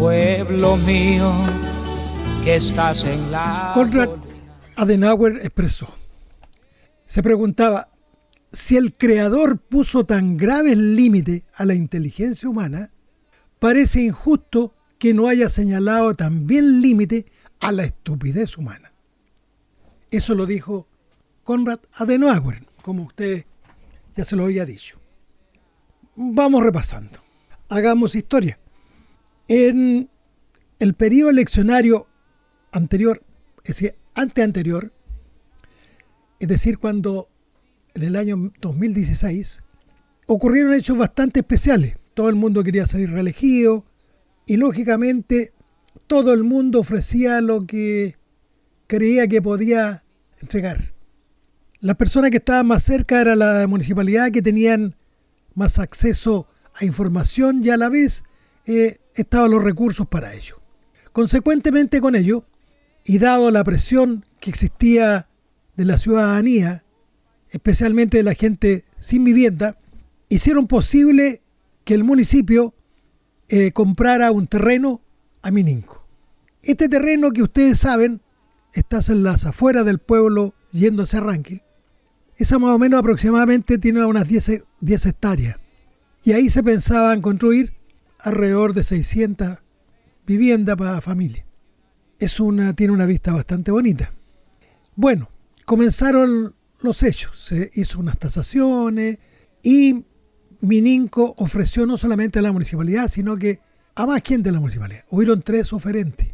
pueblo mío, que estás en la... Conrad Adenauer expresó, se preguntaba, si el creador puso tan grave límite a la inteligencia humana, parece injusto que no haya señalado también límite a la estupidez humana. Eso lo dijo Conrad Adenauer, como usted ya se lo había dicho. Vamos repasando. Hagamos historia. En el periodo eleccionario anterior, es decir, anteanterior, es decir, cuando en el año 2016 ocurrieron hechos bastante especiales. Todo el mundo quería salir reelegido y lógicamente todo el mundo ofrecía lo que creía que podía entregar. Las personas que estaban más cerca era la municipalidad que tenían más acceso a información y a la vez eh, estaban los recursos para ello. Consecuentemente con ello, y dado la presión que existía de la ciudadanía, especialmente de la gente sin vivienda, hicieron posible que el municipio eh, comprara un terreno a Mininco. Este terreno que ustedes saben está en las afueras del pueblo yendo hacia Ranquil. Esa más o menos aproximadamente tiene unas 10, 10 hectáreas. Y ahí se pensaba en construir alrededor de 600 viviendas para familia. Es una, tiene una vista bastante bonita. Bueno, comenzaron los hechos. Se hizo unas tasaciones y Mininco ofreció no solamente a la municipalidad, sino que a más gente de la municipalidad. Hubieron tres oferentes.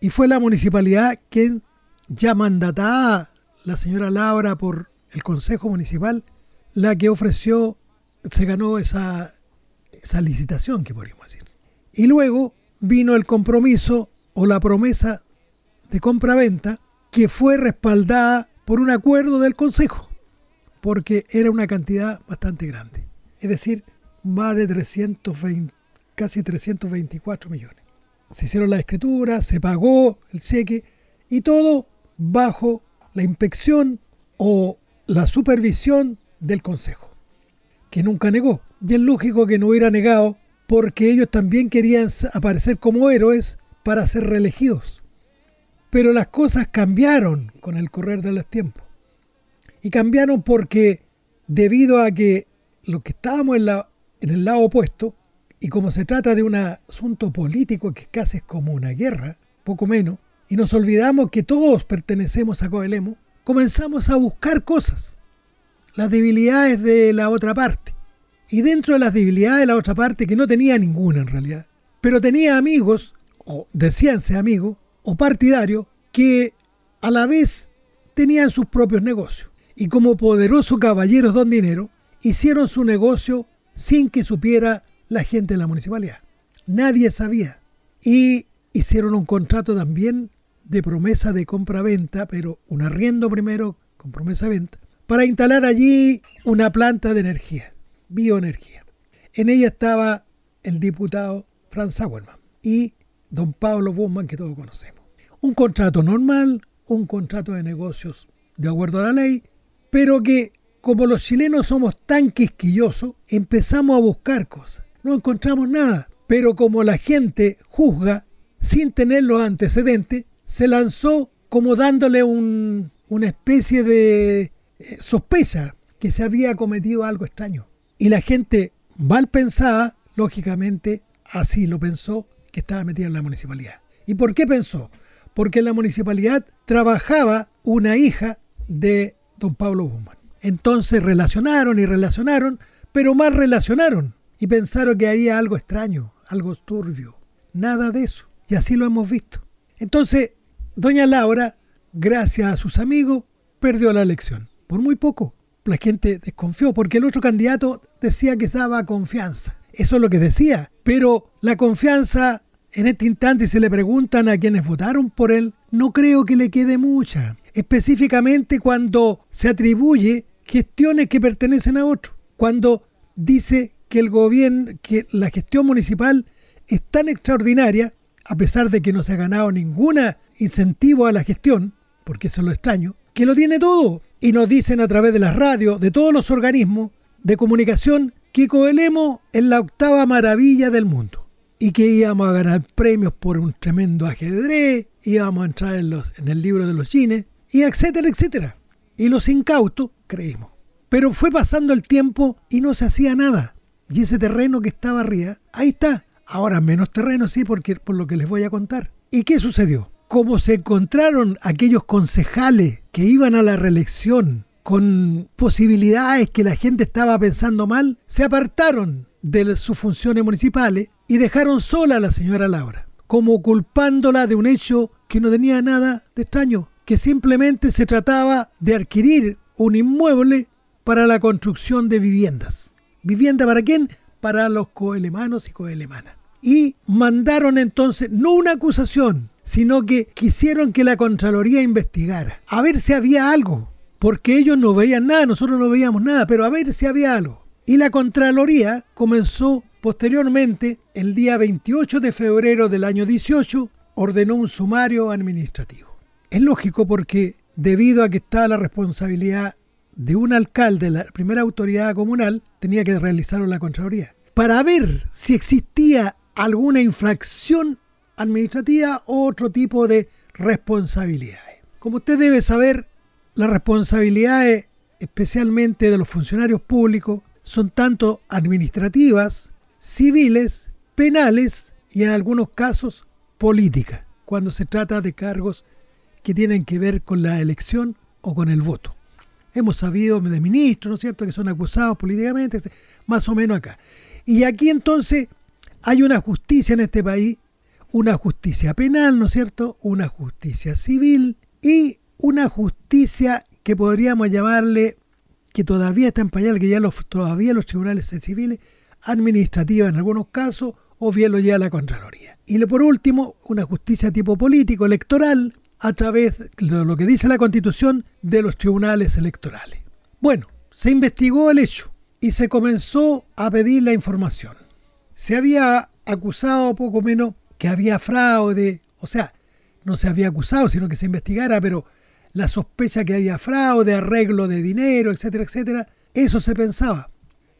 Y fue la municipalidad quien, ya mandatada la señora Laura por el Consejo Municipal, la que ofreció, se ganó esa, esa licitación, que podríamos decir. Y luego vino el compromiso o la promesa de compra-venta que fue respaldada por un acuerdo del Consejo, porque era una cantidad bastante grande. Es decir, más de 320, casi 324 millones. Se hicieron las escrituras, se pagó el cheque y todo bajo la inspección o la supervisión del Consejo, que nunca negó. Y es lógico que no hubiera negado porque ellos también querían aparecer como héroes para ser reelegidos. Pero las cosas cambiaron con el correr de los tiempos. Y cambiaron porque debido a que los que estábamos en, la, en el lado opuesto, y como se trata de un asunto político que casi es como una guerra, poco menos, y nos olvidamos que todos pertenecemos a Coelemo, comenzamos a buscar cosas, las debilidades de la otra parte. Y dentro de las debilidades de la otra parte, que no tenía ninguna en realidad, pero tenía amigos, o decíanse amigos, o partidarios que a la vez tenían sus propios negocios. Y como poderosos caballeros don dinero, hicieron su negocio sin que supiera la gente de la municipalidad. Nadie sabía. Y hicieron un contrato también de promesa de compra-venta, pero un arriendo primero con promesa venta, para instalar allí una planta de energía, bioenergía. En ella estaba el diputado Franz Sauerman y don Pablo Bumman, que todos conocemos. Un contrato normal, un contrato de negocios de acuerdo a la ley, pero que como los chilenos somos tan quisquillosos, empezamos a buscar cosas. No encontramos nada, pero como la gente juzga sin tener los antecedentes, se lanzó como dándole una especie de eh, sospecha que se había cometido algo extraño. Y la gente mal pensada, lógicamente, así lo pensó, que estaba metida en la municipalidad. ¿Y por qué pensó? Porque en la municipalidad trabajaba una hija de don Pablo Guzmán. Entonces relacionaron y relacionaron, pero más relacionaron y pensaron que había algo extraño, algo turbio. Nada de eso. Y así lo hemos visto. Entonces, doña Laura, gracias a sus amigos, perdió la elección. Por muy poco. La gente desconfió porque el otro candidato decía que daba confianza. Eso es lo que decía. Pero la confianza, en este instante, si le preguntan a quienes votaron por él, no creo que le quede mucha. Específicamente cuando se atribuye gestiones que pertenecen a otro. Cuando dice que el gobierno, que la gestión municipal es tan extraordinaria, a pesar de que no se ha ganado ningún incentivo a la gestión, porque eso es lo extraño, que lo tiene todo. Y nos dicen a través de las radios, de todos los organismos de comunicación, que Coelemo es la octava maravilla del mundo. y que íbamos a ganar premios por un tremendo ajedrez, íbamos a entrar en, los, en el libro de los cines, y etcétera, etcétera. Y los incautos creímos. Pero fue pasando el tiempo y no se hacía nada. Y ese terreno que estaba arriba, ahí está. Ahora menos terreno, sí, porque, por lo que les voy a contar. ¿Y qué sucedió? Como se encontraron aquellos concejales que iban a la reelección con posibilidades que la gente estaba pensando mal, se apartaron de sus funciones municipales y dejaron sola a la señora Laura, como culpándola de un hecho que no tenía nada de extraño, que simplemente se trataba de adquirir un inmueble para la construcción de viviendas. ¿Vivienda para quién? Para los coelemanos y coelemanas. Y mandaron entonces, no una acusación, sino que quisieron que la Contraloría investigara, a ver si había algo, porque ellos no veían nada, nosotros no veíamos nada, pero a ver si había algo. Y la Contraloría comenzó posteriormente, el día 28 de febrero del año 18, ordenó un sumario administrativo. Es lógico porque debido a que estaba la responsabilidad de un alcalde, la primera autoridad comunal, tenía que realizarlo la Contraloría. Para ver si existía alguna infracción administrativa o otro tipo de responsabilidades. Como usted debe saber, las responsabilidades, especialmente de los funcionarios públicos, son tanto administrativas, civiles, penales y en algunos casos políticas, cuando se trata de cargos que tienen que ver con la elección o con el voto. Hemos sabido de ministros, ¿no es cierto?, que son acusados políticamente, más o menos acá. Y aquí entonces hay una justicia en este país, una justicia penal, ¿no es cierto?, una justicia civil y una justicia que podríamos llamarle, que todavía está en pañal, que ya los, todavía los tribunales civiles, administrativa en algunos casos, o bien lo lleva la Contraloría. Y por último, una justicia tipo político, electoral, a través de lo que dice la Constitución de los tribunales electorales. Bueno, se investigó el hecho y se comenzó a pedir la información. Se había acusado poco menos que había fraude, o sea, no se había acusado, sino que se investigara, pero la sospecha que había fraude, arreglo de dinero, etcétera, etcétera, eso se pensaba.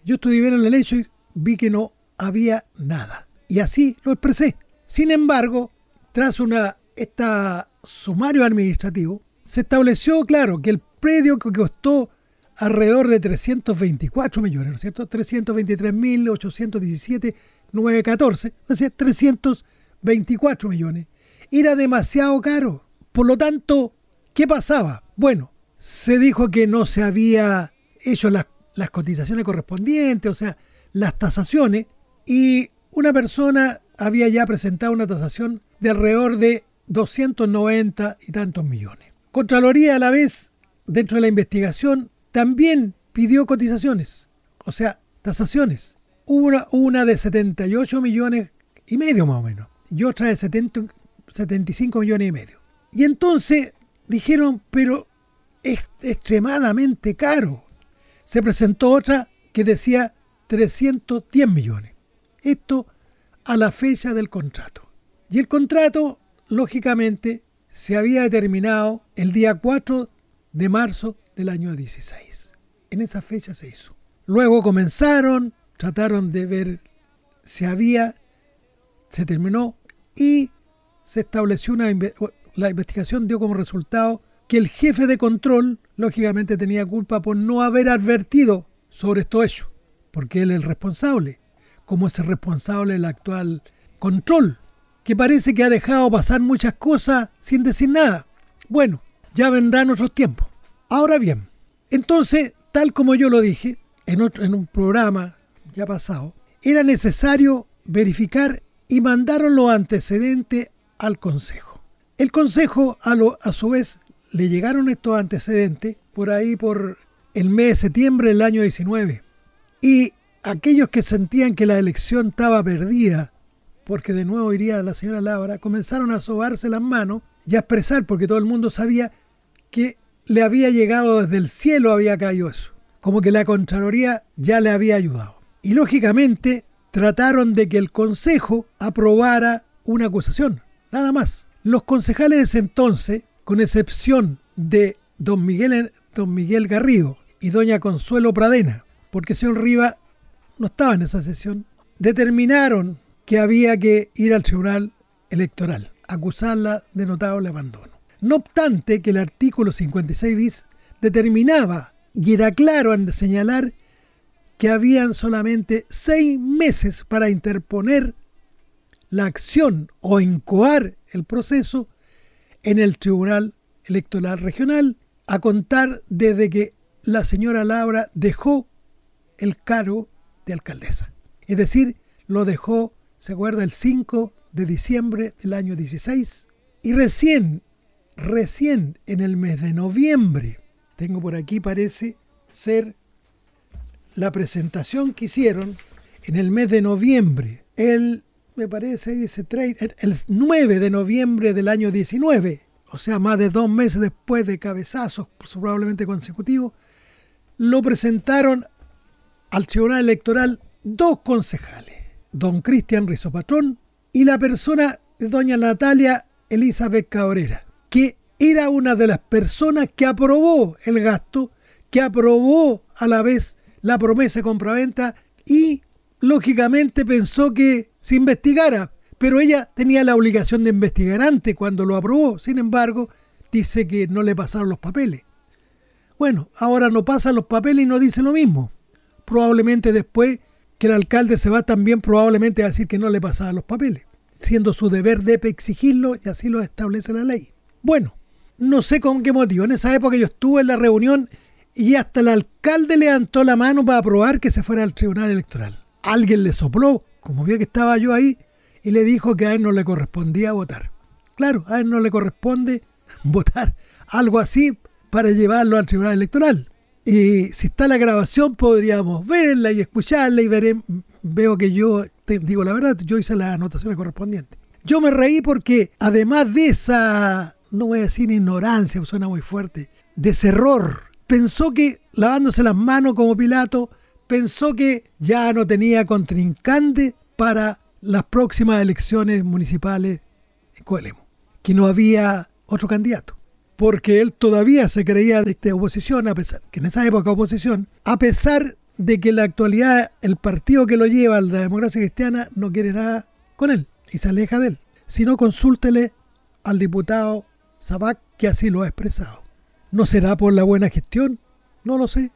Yo estudié bien el hecho y vi que no había nada. Y así lo expresé. Sin embargo, tras una esta sumario administrativo, se estableció, claro, que el predio que costó alrededor de 324 millones, ¿no es cierto? 323.817.914, es decir, 324 millones. Era demasiado caro. Por lo tanto, ¿qué pasaba? Bueno, se dijo que no se había hecho las, las cotizaciones correspondientes, o sea, las tasaciones, y una persona había ya presentado una tasación de alrededor de 290 y tantos millones. Contraloría a la vez, dentro de la investigación, también pidió cotizaciones, o sea, tasaciones. Hubo una, una de 78 millones y medio más o menos, y otra de 75 millones y medio. Y entonces dijeron, pero es extremadamente caro. Se presentó otra que decía 310 millones. Esto a la fecha del contrato. Y el contrato lógicamente, se había determinado el día 4 de marzo del año 16. En esa fecha se hizo. Luego comenzaron, trataron de ver si había, se terminó y se estableció una la investigación dio como resultado que el jefe de control lógicamente tenía culpa por no haber advertido sobre esto hecho, porque él es el responsable, como es el responsable del actual control que parece que ha dejado pasar muchas cosas sin decir nada. Bueno, ya vendrán otros tiempos. Ahora bien, entonces, tal como yo lo dije en, en un programa ya pasado, era necesario verificar y mandaron los antecedentes al Consejo. El Consejo, a, lo, a su vez, le llegaron estos antecedentes por ahí por el mes de septiembre del año 19. Y aquellos que sentían que la elección estaba perdida porque de nuevo iría la señora Laura, comenzaron a sobarse las manos y a expresar, porque todo el mundo sabía que le había llegado desde el cielo, había caído eso, como que la Contraloría ya le había ayudado. Y lógicamente trataron de que el Consejo aprobara una acusación, nada más. Los concejales de ese entonces, con excepción de don Miguel, don Miguel Garrido y doña Consuelo Pradena, porque señor Riva no estaba en esa sesión, determinaron que había que ir al tribunal electoral, acusarla de notable abandono. No obstante que el artículo 56 bis determinaba, y era claro en señalar, que habían solamente seis meses para interponer la acción o incoar el proceso en el Tribunal Electoral Regional a contar desde que la señora Laura dejó el cargo de alcaldesa. Es decir, lo dejó, se acuerda, el 5 de diciembre del año 16 y recién, recién en el mes de noviembre, tengo por aquí parece ser la presentación que hicieron en el mes de noviembre, el, me parece, dice, el 9 de noviembre del año 19, o sea, más de dos meses después de cabezazos probablemente consecutivos, lo presentaron al Tribunal Electoral dos concejales, don Cristian Rizopatrón y la persona de doña Natalia Elizabeth Cabrera, que era una de las personas que aprobó el gasto, que aprobó a la vez la promesa de compraventa y lógicamente pensó que se investigara, pero ella tenía la obligación de investigar antes cuando lo aprobó. Sin embargo, dice que no le pasaron los papeles. Bueno, ahora no pasan los papeles y no dice lo mismo. Probablemente después que el alcalde se va también probablemente a decir que no le pasaban los papeles, siendo su deber de exigirlo y así lo establece la ley. Bueno, no sé con qué motivo. En esa época yo estuve en la reunión y hasta el alcalde levantó la mano para aprobar que se fuera al tribunal electoral. Alguien le sopló, como vio que estaba yo ahí, y le dijo que a él no le correspondía votar. Claro, a él no le corresponde votar algo así para llevarlo al tribunal electoral. Y si está la grabación podríamos verla y escucharla y veré, veo que yo, te digo la verdad, yo hice las anotaciones correspondientes. Yo me reí porque además de esa, no voy a decir ignorancia, suena muy fuerte, de ese error pensó que, lavándose las manos como Pilato, pensó que ya no tenía contrincante para las próximas elecciones municipales en Coelemo, que no había otro candidato, porque él todavía se creía de, oposición, a pesar que en esa época oposición, a pesar de que en la actualidad el partido que lo lleva, la democracia cristiana, no quiere nada con él y se aleja de él. Si no, consúltele al diputado Sabac, que así lo ha expresado. ¿No será por la buena gestión? No lo sé.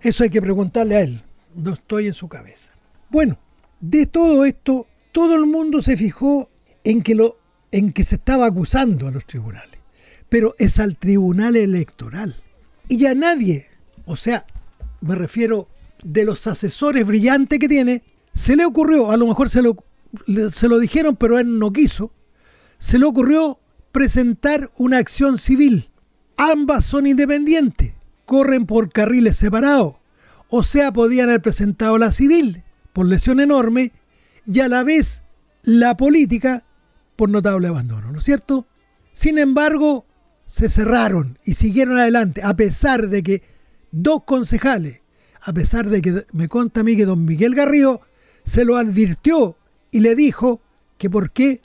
Eso hay que preguntarle a él. No estoy en su cabeza. Bueno, de todo esto, todo el mundo se fijó en que, lo, en que se estaba acusando a los tribunales. Pero es al tribunal electoral. Y ya nadie, o sea, me refiero de los asesores brillantes que tiene, se le ocurrió, a lo mejor se lo, se lo dijeron, pero él no quiso, se le ocurrió presentar una acción civil Ambas son independientes, corren por carriles separados, o sea, podían haber presentado la civil por lesión enorme y a la vez la política por notable abandono, ¿no es cierto? Sin embargo, se cerraron y siguieron adelante, a pesar de que dos concejales, a pesar de que me conta a mí que don Miguel Garrío se lo advirtió y le dijo que por qué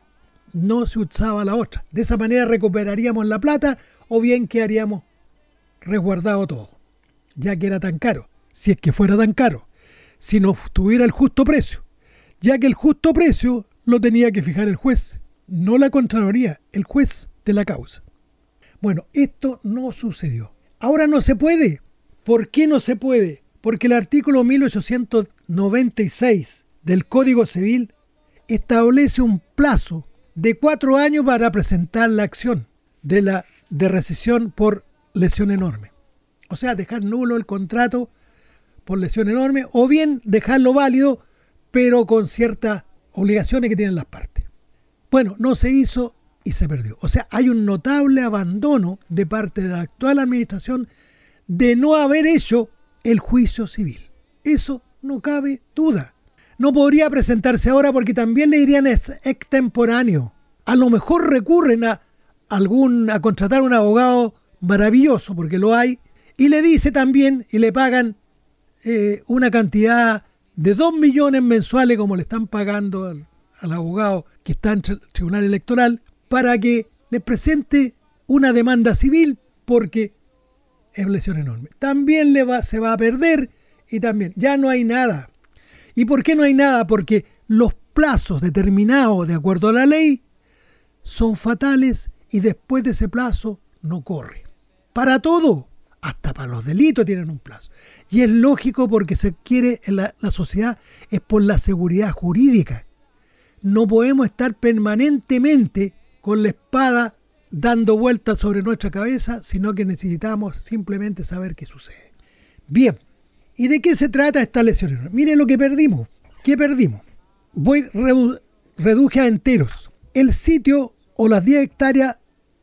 no se usaba la otra. De esa manera recuperaríamos la plata o bien que haríamos resguardado todo, ya que era tan caro, si es que fuera tan caro, si no tuviera el justo precio, ya que el justo precio lo tenía que fijar el juez, no la Contraloría, el juez de la causa. Bueno, esto no sucedió. Ahora no se puede. ¿Por qué no se puede? Porque el artículo 1896 del Código Civil establece un plazo de cuatro años para presentar la acción de la de recesión por lesión enorme. O sea, dejar nulo el contrato por lesión enorme o bien dejarlo válido pero con ciertas obligaciones que tienen las partes. Bueno, no se hizo y se perdió. O sea, hay un notable abandono de parte de la actual administración de no haber hecho el juicio civil. Eso no cabe duda. No podría presentarse ahora porque también le dirían extemporáneo. A lo mejor recurren a algún, a contratar un abogado maravilloso, porque lo hay, y le dice también, y le pagan eh, una cantidad de 2 millones mensuales, como le están pagando al, abogado que está en el tribunal electoral, para que le presente una demanda civil, porque es lesión enorme. También le va, se va a perder y también ya no hay nada. ¿Y por qué no hay nada? Porque los plazos determinados de acuerdo a la ley son fatales y después de ese plazo no corre. Para todo, hasta para los delitos tienen un plazo. Y es lógico porque se quiere, la, la sociedad es por la seguridad jurídica. No podemos estar permanentemente con la espada dando vueltas sobre nuestra cabeza, sino que necesitamos simplemente saber qué sucede. Bien, ¿y de qué se trata esta lesión? Miren lo que perdimos. ¿Qué perdimos? Voy, reduje a enteros. El sitio o las 10 hectáreas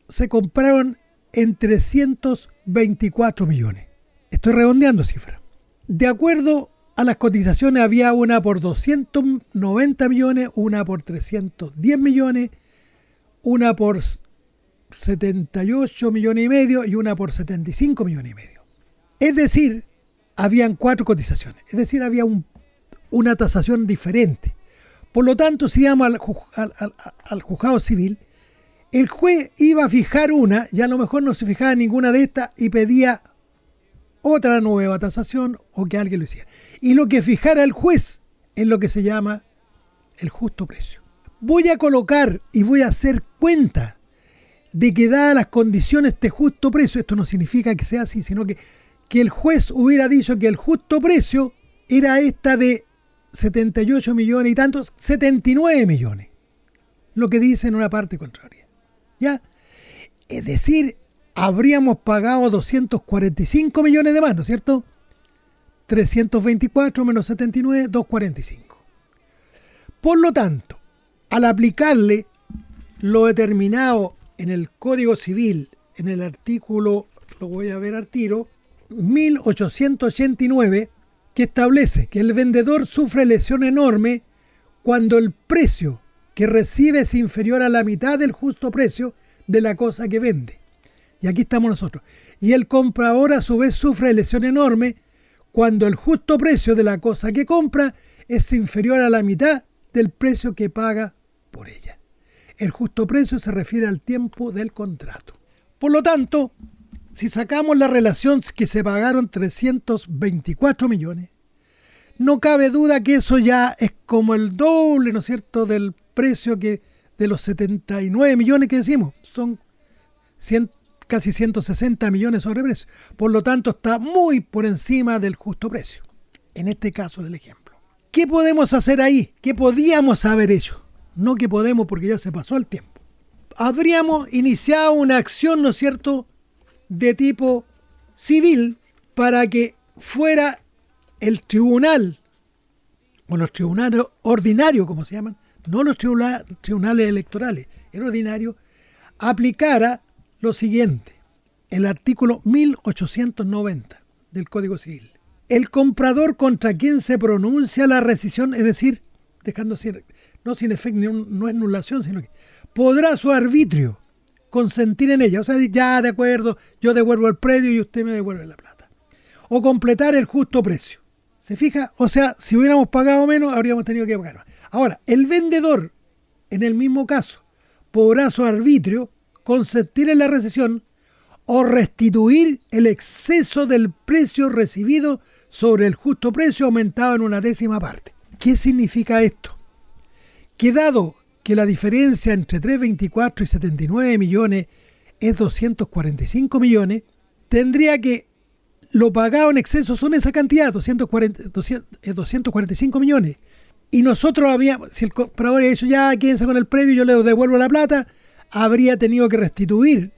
se compraron en 324 millones. Estoy redondeando cifras. De acuerdo a las cotizaciones había una por 290 millones, una por 310 millones, una por 78 millones y medio y una por 75 millones y medio. Es decir, habían cuatro cotizaciones, es decir, había una tasación diferente. Por lo tanto, si íbamos al, al, juzgado civil, el juez iba a fijar una y a lo mejor no se fijaba ninguna de estas y pedía otra nueva tasación o que alguien lo hiciera. Y lo que fijara el juez es lo que se llama el justo precio. Voy a colocar y voy a hacer cuenta de que dadas las condiciones de justo precio, esto no significa que sea así, sino que, que el juez hubiera dicho que el justo precio era esta de 78 millones y tantos, 79 millones. Lo que dice en una parte contraria. ¿Ya? Es decir, habríamos pagado 245 millones de más, ¿no es cierto? 324 menos 79, 245. Por lo tanto, al aplicarle lo determinado en el Código Civil, en el artículo, lo voy a ver al tiro, 1889, que establece que el vendedor sufre lesión enorme cuando el precio que recibe es inferior a la mitad del justo precio de la cosa que vende. Y aquí estamos nosotros. Y el comprador a su vez sufre lesión enorme cuando el justo precio de la cosa que compra es inferior a la mitad del precio que paga por ella. El justo precio se refiere al tiempo del contrato. Por lo tanto, si sacamos la relación que se pagaron 324 millones, no cabe duda que eso ya es como el doble, ¿no es cierto?, del precio que de los 79 millones que decimos. Son casi 160 millones sobre precio. Por lo tanto, está muy por encima del justo precio. En este caso del ejemplo. ¿Qué podemos hacer ahí? ¿Qué podíamos haber hecho? No que podemos porque ya se pasó el tiempo. Habríamos iniciado una acción, ¿no es cierto?, de tipo civil para que fuera el tribunal, o los tribunales ordinarios, como se llaman, no los tribunales electorales, el ordinario, aplicara lo siguiente, el artículo 1890 del Código Civil. El comprador contra quien se pronuncia la rescisión, es decir, dejando no sin efecto, no es nulación, sino que podrá su arbitrio consentir en ella. O sea, ya de acuerdo, yo devuelvo el predio y usted me devuelve la plata. O completar el justo precio. ¿Se fija? O sea, si hubiéramos pagado menos, habríamos tenido que pagar más. Ahora, el vendedor, en el mismo caso, podrá su arbitrio consentir en la recesión o restituir el exceso del precio recibido sobre el justo precio aumentado en una décima parte. ¿Qué significa esto? Que dado que la diferencia entre 324 y 79 millones es 245 millones, tendría que lo pagado en exceso son esa cantidad, 240, 245 millones. Y nosotros habíamos, si el comprador había dicho ya quédense con el predio y yo le devuelvo la plata, habría tenido que restituir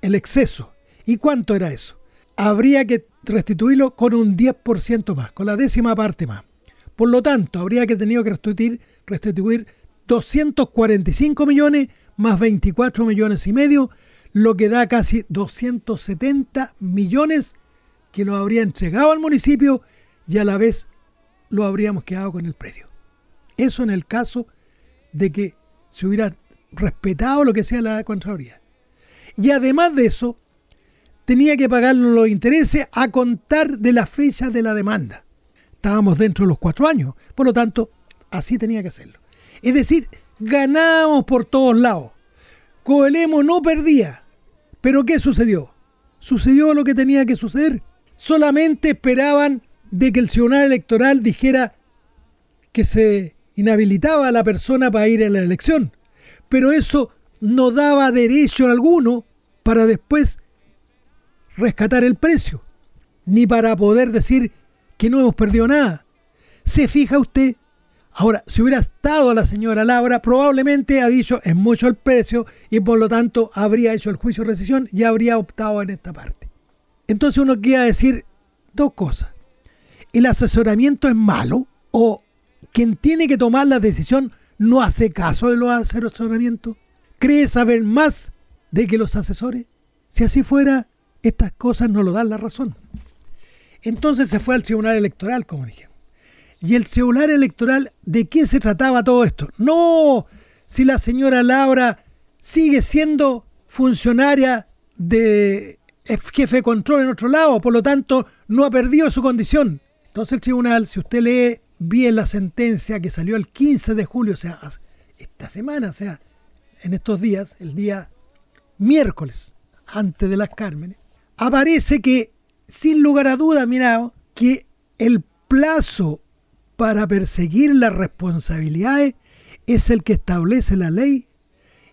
el exceso. ¿Y cuánto era eso? Habría que restituirlo con un 10% más, con la décima parte más. Por lo tanto, habría que tenido que restituir, restituir 245 millones más 24 millones y medio, lo que da casi 270 millones que lo habría entregado al municipio y a la vez lo habríamos quedado con el predio. Eso en el caso de que se hubiera respetado lo que sea la Contraloría. Y además de eso, tenía que pagar los intereses a contar de la fecha de la demanda. Estábamos dentro de los cuatro años, por lo tanto, así tenía que hacerlo. Es decir, ganamos por todos lados. Coelemo no perdía. Pero ¿qué sucedió? Sucedió lo que tenía que suceder. Solamente esperaban de que el Tribunal Electoral dijera que se inhabilitaba a la persona para ir a la elección, pero eso no daba derecho alguno para después rescatar el precio, ni para poder decir que no hemos perdido nada. ¿Se fija usted? Ahora, si hubiera estado la señora Laura, probablemente ha dicho es mucho el precio y por lo tanto habría hecho el juicio de rescisión y habría optado en esta parte. Entonces uno quiere decir dos cosas. ¿El asesoramiento es malo o quien tiene que tomar la decisión no hace caso de los asesoramientos? ¿Cree saber más de que los asesores? Si así fuera, estas cosas no lo dan la razón. Entonces se fue al Tribunal Electoral, como dije. ¿Y el Tribunal Electoral de qué se trataba todo esto? No, si la señora Laura sigue siendo funcionaria de jefe de control en otro lado, por lo tanto no ha perdido su condición. Entonces el tribunal, si usted lee bien la sentencia que salió el 15 de julio, o sea, esta semana, o sea, en estos días, el día miércoles, antes de las Cármenes, aparece que, sin lugar a duda, mira, que el plazo para perseguir las responsabilidades es el que establece la ley,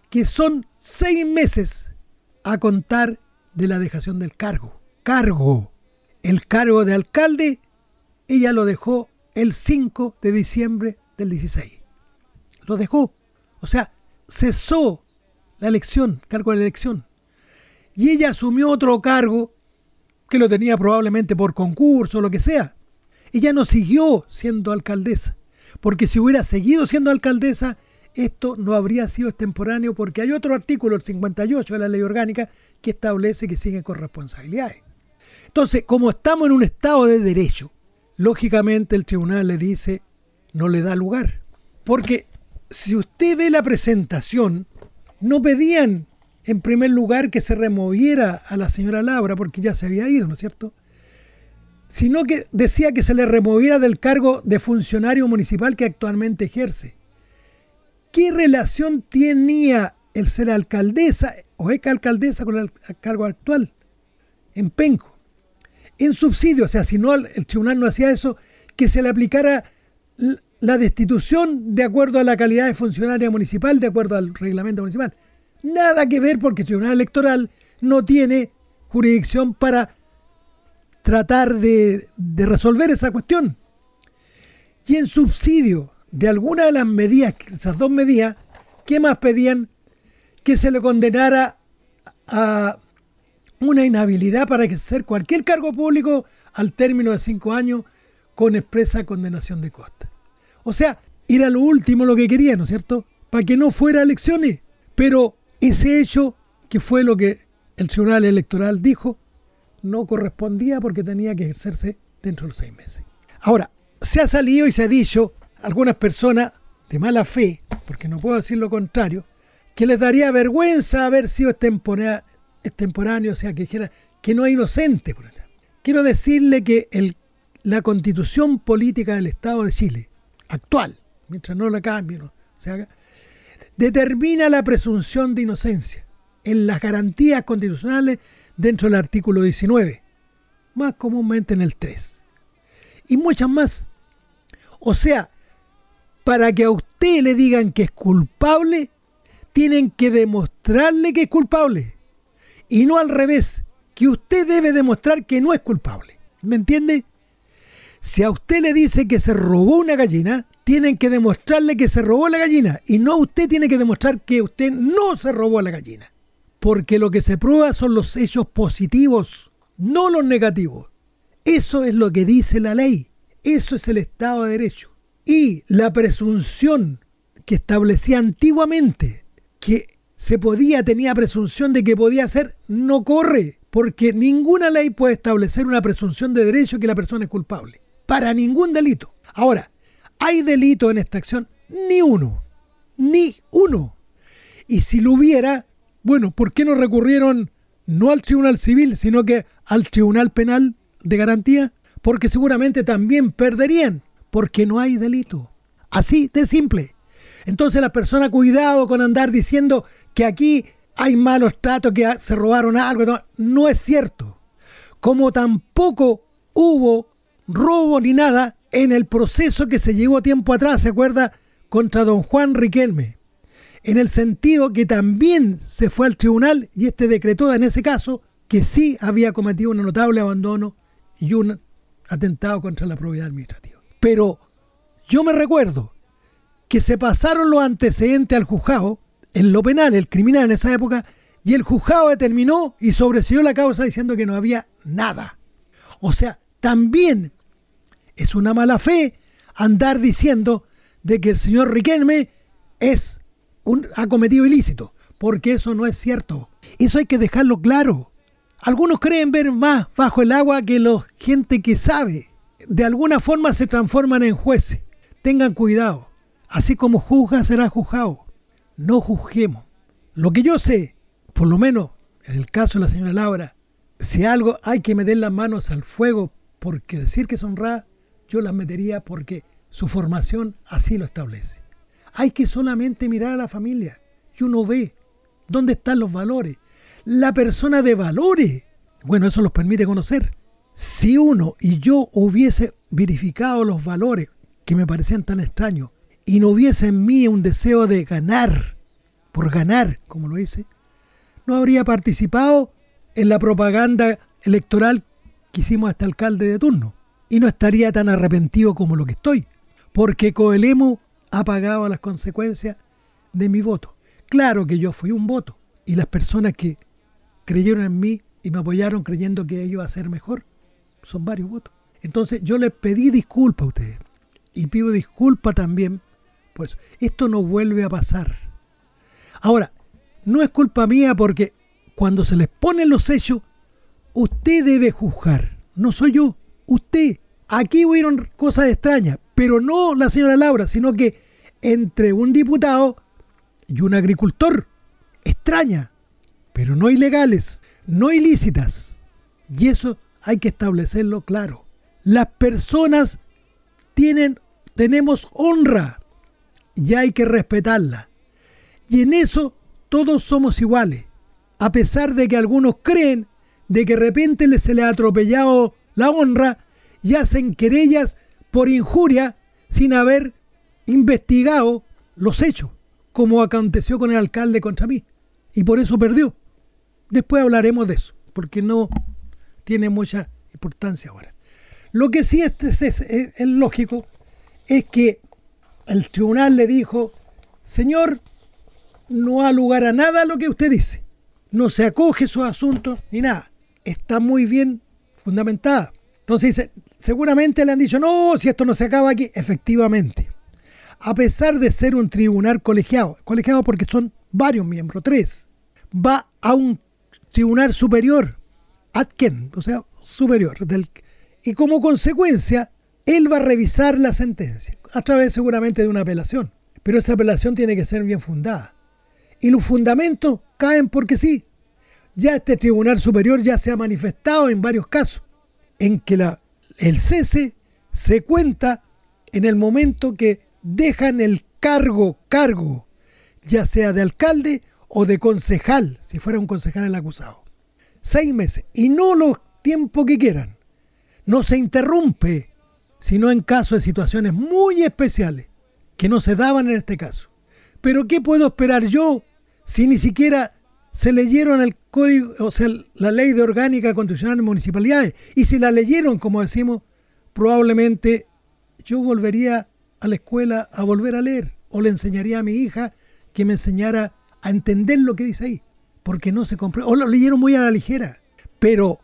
que son seis meses a contar de la dejación del cargo. Cargo. El cargo de alcalde, ella lo dejó el 5 de diciembre del 16. Lo dejó. O sea, cesó la elección, cargo de la elección. Y ella asumió otro cargo que lo tenía probablemente por concurso o lo que sea. Ella no siguió siendo alcaldesa, porque si hubiera seguido siendo alcaldesa, esto no habría sido extemporáneo porque hay otro artículo, el 58 de la ley orgánica, que establece que siguen con responsabilidades. Entonces, como estamos en un estado de derecho, lógicamente el tribunal le dice, no le da lugar. Porque si usted ve la presentación, no pedían en primer lugar que se removiera a la señora Laura porque ya se había ido, ¿no es cierto? sino que decía que se le removiera del cargo de funcionario municipal que actualmente ejerce. ¿Qué relación tenía el ser alcaldesa o ex alcaldesa con el cargo actual? En Penco. En subsidio, o sea, si no el tribunal no hacía eso, que se le aplicara la destitución de acuerdo a la calidad de funcionaria municipal, de acuerdo al reglamento municipal. Nada que ver porque el tribunal electoral no tiene jurisdicción para tratar de, resolver esa cuestión. Y en subsidio de alguna de las medidas, esas dos medidas, ¿qué más pedían? Que se le condenara a una inhabilidad para ejercer cualquier cargo público al término de cinco años con expresa condenación de costa. O sea, era lo último lo que querían, ¿no es cierto? Para que no fuera elecciones. Pero ese hecho, que fue lo que el Tribunal Electoral dijo, no correspondía porque tenía que ejercerse dentro de los seis meses. Ahora, se ha salido y se ha dicho algunas personas de mala fe, porque no puedo decir lo contrario, que les daría vergüenza haber sido extemporáneo, o sea, que dijera que no es inocente. Por Quiero decirle que el, la constitución política del Estado de Chile, actual, mientras no la cambien, o sea, determina la presunción de inocencia en las garantías constitucionales dentro del artículo 19, más comúnmente en el 3. Y muchas más. O sea, para que a usted le digan que es culpable, tienen que demostrarle que es culpable. Y no al revés, que usted debe demostrar que no es culpable. ¿Me entiende? Si a usted le dice que se robó una gallina, tienen que demostrarle que se robó la gallina. Y no usted tiene que demostrar que usted no se robó la gallina porque lo que se prueba son los hechos positivos, no los negativos. Eso es lo que dice la ley, eso es el Estado de Derecho. Y la presunción que establecía antiguamente, que se podía, tenía presunción de que podía ser, no corre, porque ninguna ley puede establecer una presunción de derecho que la persona es culpable, para ningún delito. Ahora, ¿hay delito en esta acción? Ni uno, ni uno. Y si lo hubiera, bueno, ¿por qué no recurrieron no al Tribunal Civil, sino que al Tribunal Penal de Garantía? Porque seguramente también perderían, porque no hay delito. Así de simple. Entonces la persona, cuidado con andar diciendo que aquí hay malos tratos, que se robaron algo. No, es cierto. Como tampoco hubo robo ni nada en el proceso que se llevó tiempo atrás, ¿se acuerda? contra don Juan Riquelme, en el sentido que también se fue al tribunal y este decretó en ese caso que sí había cometido un notable abandono y un atentado contra la probidad administrativa. Pero yo me recuerdo que se pasaron los antecedentes al juzgado, en lo penal, el criminal en esa época, y el juzgado determinó y sobreseyó la causa diciendo que no había nada. O sea, también es una mala fe andar diciendo de que el señor Riquelme es un, ha cometido ilícito, porque eso no es cierto. Eso hay que dejarlo claro. Algunos creen ver más bajo el agua que la gente que sabe. De alguna forma se transforman en jueces. Tengan cuidado. Así como juzga será juzgado. No juzguemos. Lo que yo sé, por lo menos en el caso de la señora Laura, si algo hay que meter las manos al fuego porque decir que es honrada, yo las metería porque su formación así lo establece. Hay que solamente mirar a la familia y uno ve dónde están los valores. La persona de valores, bueno, eso los permite conocer. Si uno y yo hubiese verificado los valores que me parecían tan extraños y no hubiese en mí un deseo de ganar, por ganar, como lo hice, no habría participado en la propaganda electoral que hicimos a este alcalde de turno. Y no estaría tan arrepentido como lo que estoy, porque Coelemo ha pagado las consecuencias de mi voto. Claro que yo fui un voto, y las personas que creyeron en mí y me apoyaron creyendo que ello iba a ser mejor, son varios votos. Entonces yo les pedí disculpas a ustedes, y pido disculpas también, pues esto no vuelve a pasar. Ahora, no es culpa mía porque cuando se les ponen los hechos, usted debe juzgar, no soy yo, usted. Aquí hubieron cosas extrañas, pero no la señora Laura, sino que entre un diputado y un agricultor, extraña, pero no ilegales, no ilícitas. Y eso hay que establecerlo claro. Las personas tienen, tenemos honra y hay que respetarla. Y en eso todos somos iguales, a pesar de que algunos creen de que de repente se les ha atropellado la honra y hacen querellas por injuria sin haber investigado los hechos, como aconteció con el alcalde contra mí. Y por eso perdió. Después hablaremos de eso, porque no tiene mucha importancia ahora. Lo que sí es, lógico es que el tribunal le dijo, señor, no ha lugar a nada lo que usted dice. No se acoge sus asuntos ni nada. Está muy bien fundamentada. Entonces seguramente le han dicho, no, si esto no se acaba aquí. Efectivamente. A pesar de ser un tribunal colegiado, colegiado porque son varios miembros, tres, va a un tribunal superior, Atken, o sea, superior. Y como consecuencia, él va a revisar la sentencia, a través seguramente de una apelación. Pero esa apelación tiene que ser bien fundada y los fundamentos caen porque sí. Ya este Tribunal Superior ya se ha manifestado en varios casos en que la, el cese se cuenta en el momento que dejan el cargo, cargo, ya sea de alcalde o de concejal, si fuera un concejal el acusado. Seis meses, y no los tiempos que quieran. No se interrumpe, sino en caso de situaciones muy especiales, que no se daban en este caso. Pero ¿qué puedo esperar yo si ni siquiera se leyeron el código, o sea, la ley de orgánica constitucional de municipalidades, y si la leyeron, como decimos, probablemente yo volvería a la escuela a volver a leer, o le enseñaría a mi hija que me enseñara a entender lo que dice ahí, porque no se comprende, o lo leyeron muy a la ligera. Pero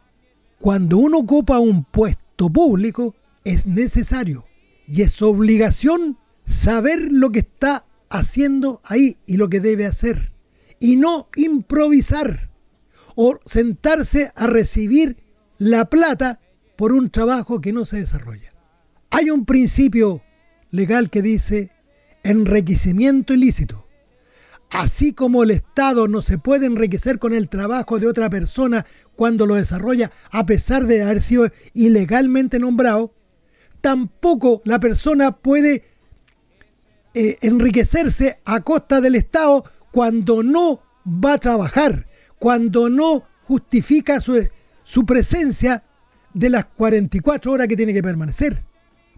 cuando uno ocupa un puesto público, es necesario y es obligación saber lo que está haciendo ahí y lo que debe hacer y no improvisar o sentarse a recibir la plata por un trabajo que no se desarrolla. Hay un principio legal que dice enriquecimiento ilícito. Así como el Estado no se puede enriquecer con el trabajo de otra persona cuando lo desarrolla a pesar de haber sido ilegalmente nombrado, tampoco la persona puede eh, enriquecerse a costa del Estado cuando no va a trabajar, cuando no justifica su, su presencia de las 44 horas que tiene que permanecer,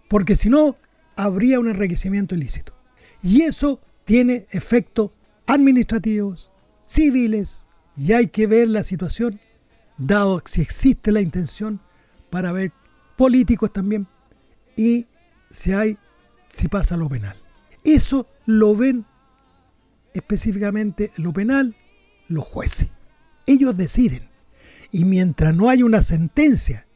porque si no, habría un enriquecimiento ilícito. Y eso tiene efectos administrativos, civiles, y hay que ver la situación, dado si existe la intención para ver políticos también, y si hay, si pasa lo penal. Eso lo ven específicamente lo penal los jueces. Ellos deciden. Y mientras no hay una sentencia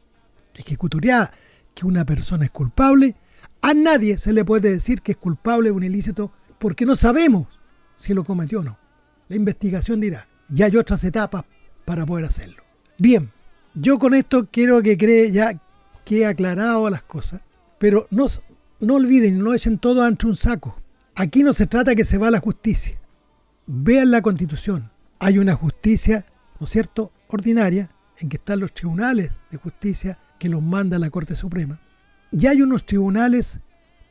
ejecutoriada que una persona es culpable, a nadie se le puede decir que es culpable de un ilícito porque no sabemos si lo cometió o no. La investigación dirá, ya hay otras etapas para poder hacerlo. Bien, yo con esto quiero que cree ya que he aclarado las cosas, pero no, no olviden, no echen todo ante un saco. Aquí no se trata que se va a la justicia. Vean la constitución. Hay una justicia, ¿no es cierto?, ordinaria, en que están los tribunales de justicia que los manda la Corte Suprema. Y hay unos tribunales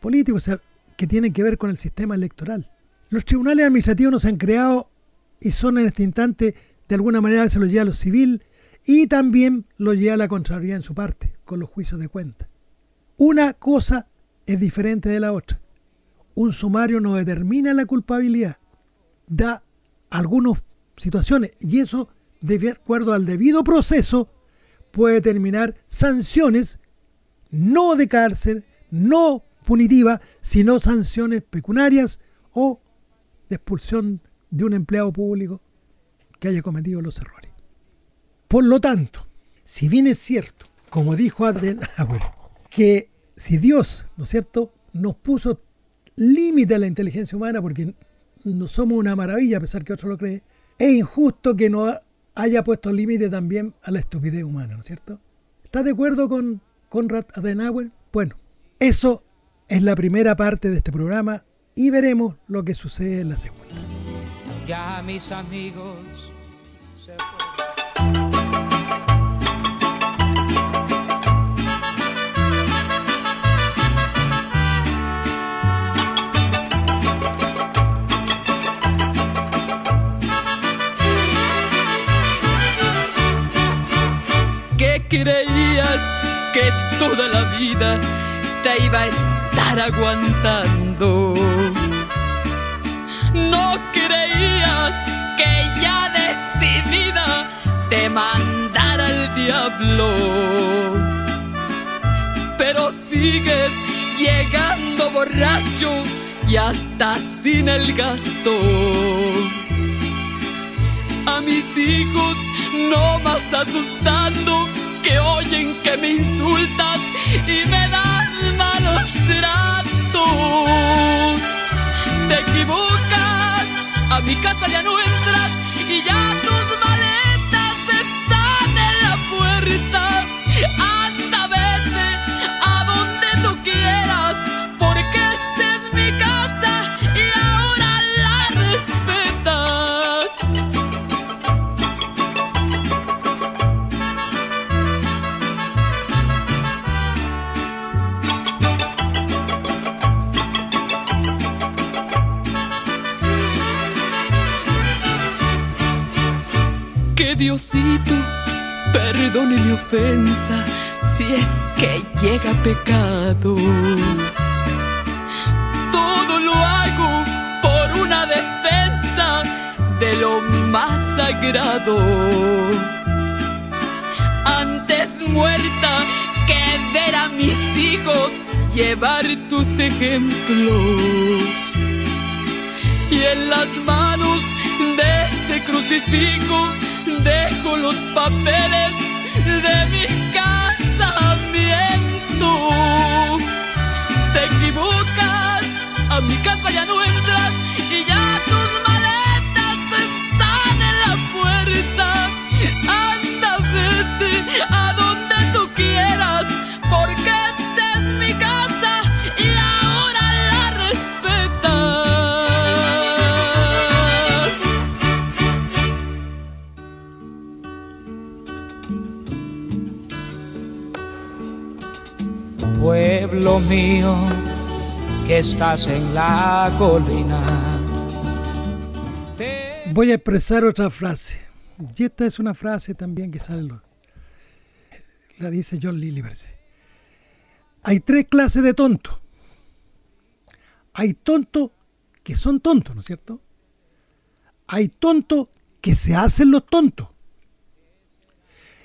políticos que tienen que ver con el sistema electoral. Los tribunales administrativos no se han creado y son en este instante, de alguna manera, se los lleva a lo civil y también lo lleva a la Contraloría en su parte, con los juicios de cuenta. Una cosa es diferente de la otra. Un sumario no determina la culpabilidad, da algunas situaciones y eso, de acuerdo al debido proceso, puede determinar sanciones no de cárcel, no punitiva, sino sanciones pecuniarias o de expulsión de un empleado público que haya cometido los errores. Por lo tanto, si bien es cierto, como dijo Adenauer, que si Dios, ¿no es cierto?, nos puso límite a la inteligencia humana porque no somos una maravilla a pesar que otro lo cree, es injusto que no haya puesto límite también a la estupidez humana, ¿no es cierto? ¿Estás de acuerdo con Conrad Adenauer? Bueno, eso es la primera parte de este programa y veremos lo que sucede en la segunda. Ya mis amigos se ¿Qué creías que toda la vida te iba a estar aguantando? No creías que ya decidida te mandara el diablo. Pero sigues llegando borracho y hasta sin el gasto. A mis hijos no más asustando que oyen que me insultan y me dan malos tratos. Te equivocas, a mi casa ya no entras y ya tus maletas están en la puerta. Que Diosito perdone mi ofensa si es que llega pecado. Todo lo hago por una defensa de lo más sagrado. Antes muerta que ver a mis hijos llevar tus ejemplos y en las manos de ese crucifijo dejo los papeles de mi casamiento. Te equivocas, a mi casa ya no entras y ya tus estás en la colina. Voy a expresar otra frase. Y esta es una frase también que sale. La dice John Lilliverse. Hay tres clases de tontos. Hay tontos que son tontos, ¿no es cierto? Hay tontos que se hacen los tontos.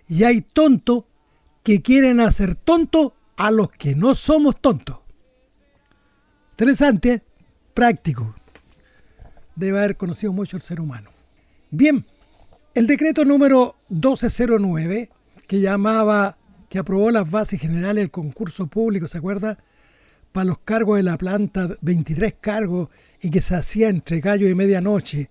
Y hay tontos que quieren hacer tontos a los que no somos tontos. Interesante, práctico. Debe haber conocido mucho el ser humano. Bien, el decreto número 1209, que llamaba, que aprobó las bases generales del concurso público, ¿se acuerda? Para los cargos de la planta, 23 cargos, y que se hacía entre gallo y medianoche,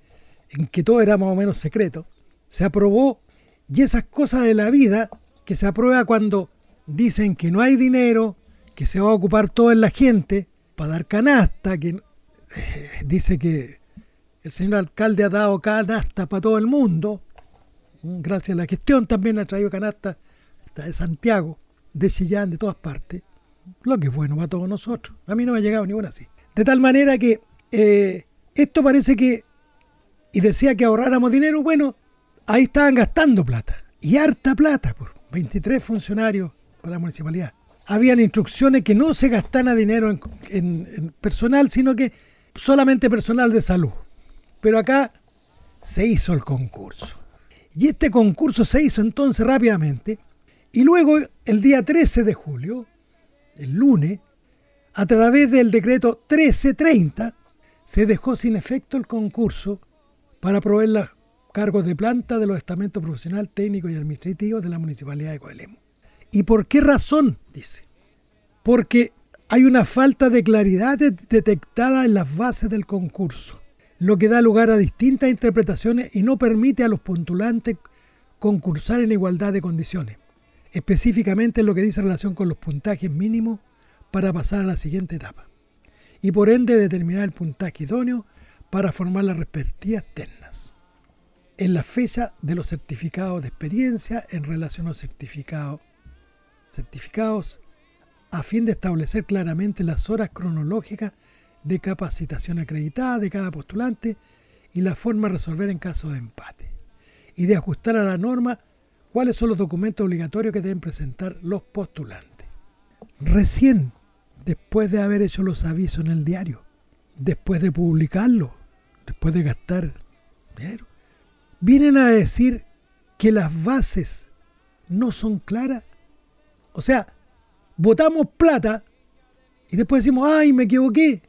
en que todo era más o menos secreto, se aprobó y esas cosas de la vida que se aprueba cuando dicen que no hay dinero, que se va a ocupar todo en la gente para dar canasta, que eh, dice que el señor alcalde ha dado canasta para todo el mundo, gracias a la gestión también ha traído canasta de Santiago, de Chillán, de todas partes, lo que es bueno para todos nosotros. A mí no me ha llegado ninguna así. De tal manera que eh, esto parece que y decía que ahorráramos dinero, bueno, ahí estaban gastando plata, y harta plata, por 23 funcionarios para la municipalidad. Habían instrucciones que no se gastara dinero en, personal, sino que solamente personal de salud. Pero acá se hizo el concurso. Y este concurso se hizo entonces rápidamente. Y luego, el día 13 de julio, el lunes, a través del decreto 1330, se dejó sin efecto el concurso para proveer los cargos de planta de los estamentos profesional, técnico y administrativo de la Municipalidad de Coelemo. ¿Y por qué razón? Dice. Porque hay una falta de claridad detectada en las bases del concurso, lo que da lugar a distintas interpretaciones y no permite a los postulantes concursar en igualdad de condiciones, específicamente en lo que dice relación con los puntajes mínimos para pasar a la siguiente etapa, y por ende determinar el puntaje idóneo para formar las respectivas ternas. En la fecha de los certificados de experiencia en relación a los certificados, certificados a fin de establecer claramente las horas cronológicas de capacitación acreditada de cada postulante y la forma de resolver en caso de empate, y de ajustar a la norma cuáles son los documentos obligatorios que deben presentar los postulantes. Recién, después de haber hecho los avisos en el diario, después de publicarlo, después de gastar dinero, vienen a decir que las bases no son claras. O sea, votamos plata y después decimos, ay, me equivoqué.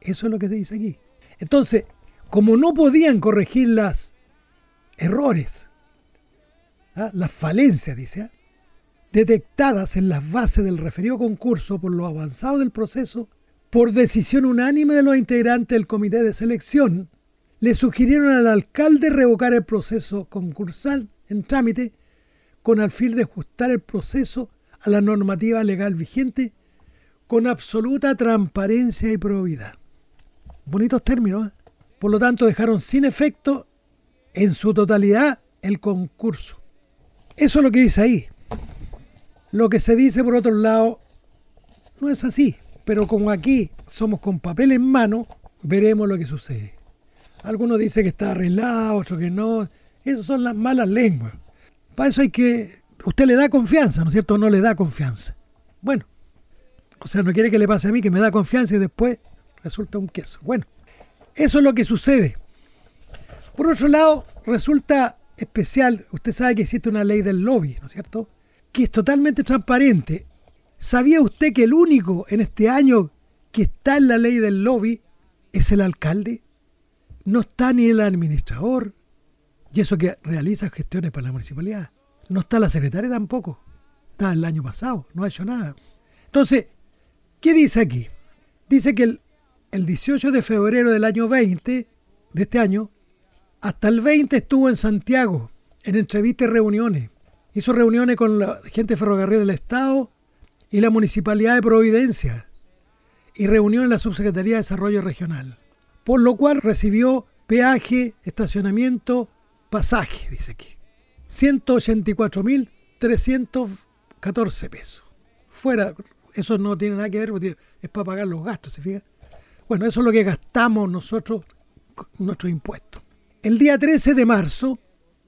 Eso es lo que se dice aquí. Entonces, como no podían corregir las errores, ¿ah? las falencias, dice, ¿ah? detectadas en las bases del referido concurso por lo avanzado del proceso, por decisión unánime de los integrantes del comité de selección, le sugirieron al alcalde revocar el proceso concursal en trámite con el fin de ajustar el proceso a la normativa legal vigente con absoluta transparencia y probidad. Bonitos términos. ¿eh? Por lo tanto, dejaron sin efecto en su totalidad el concurso. Eso es lo que dice ahí. Lo que se dice por otro lado no es así. Pero como aquí somos con papel en mano, veremos lo que sucede. Algunos dicen que está arreglado, otros que no. Esas son las malas lenguas. Para eso hay que... Usted le da confianza, ¿no es cierto? no le da confianza. Bueno, o sea, no quiere que le pase a mí que me da confianza y después resulta un queso. Bueno, eso es lo que sucede. Por otro lado, resulta especial, usted sabe que existe una ley del lobby, ¿no es cierto? Que es totalmente transparente. ¿Sabía usted que el único en este año que está en la ley del lobby es el alcalde? No está ni el administrador, y eso que realiza gestiones para la municipalidad. No está la secretaria tampoco. Está el año pasado, no ha hecho nada. Entonces, ¿qué dice aquí? Dice que el, el 18 de febrero del año 20, de este año, hasta el 20 estuvo en Santiago, en entrevistas y reuniones. Hizo reuniones con la gente de ferrocarril del Estado, y la Municipalidad de Providencia y reunió en la Subsecretaría de Desarrollo Regional, por lo cual recibió peaje, estacionamiento, pasaje, dice aquí. 184.314 pesos. Fuera, eso no tiene nada que ver, es para pagar los gastos, ¿se fija? Bueno, eso es lo que gastamos nosotros, nuestros impuestos. El día 13 de marzo,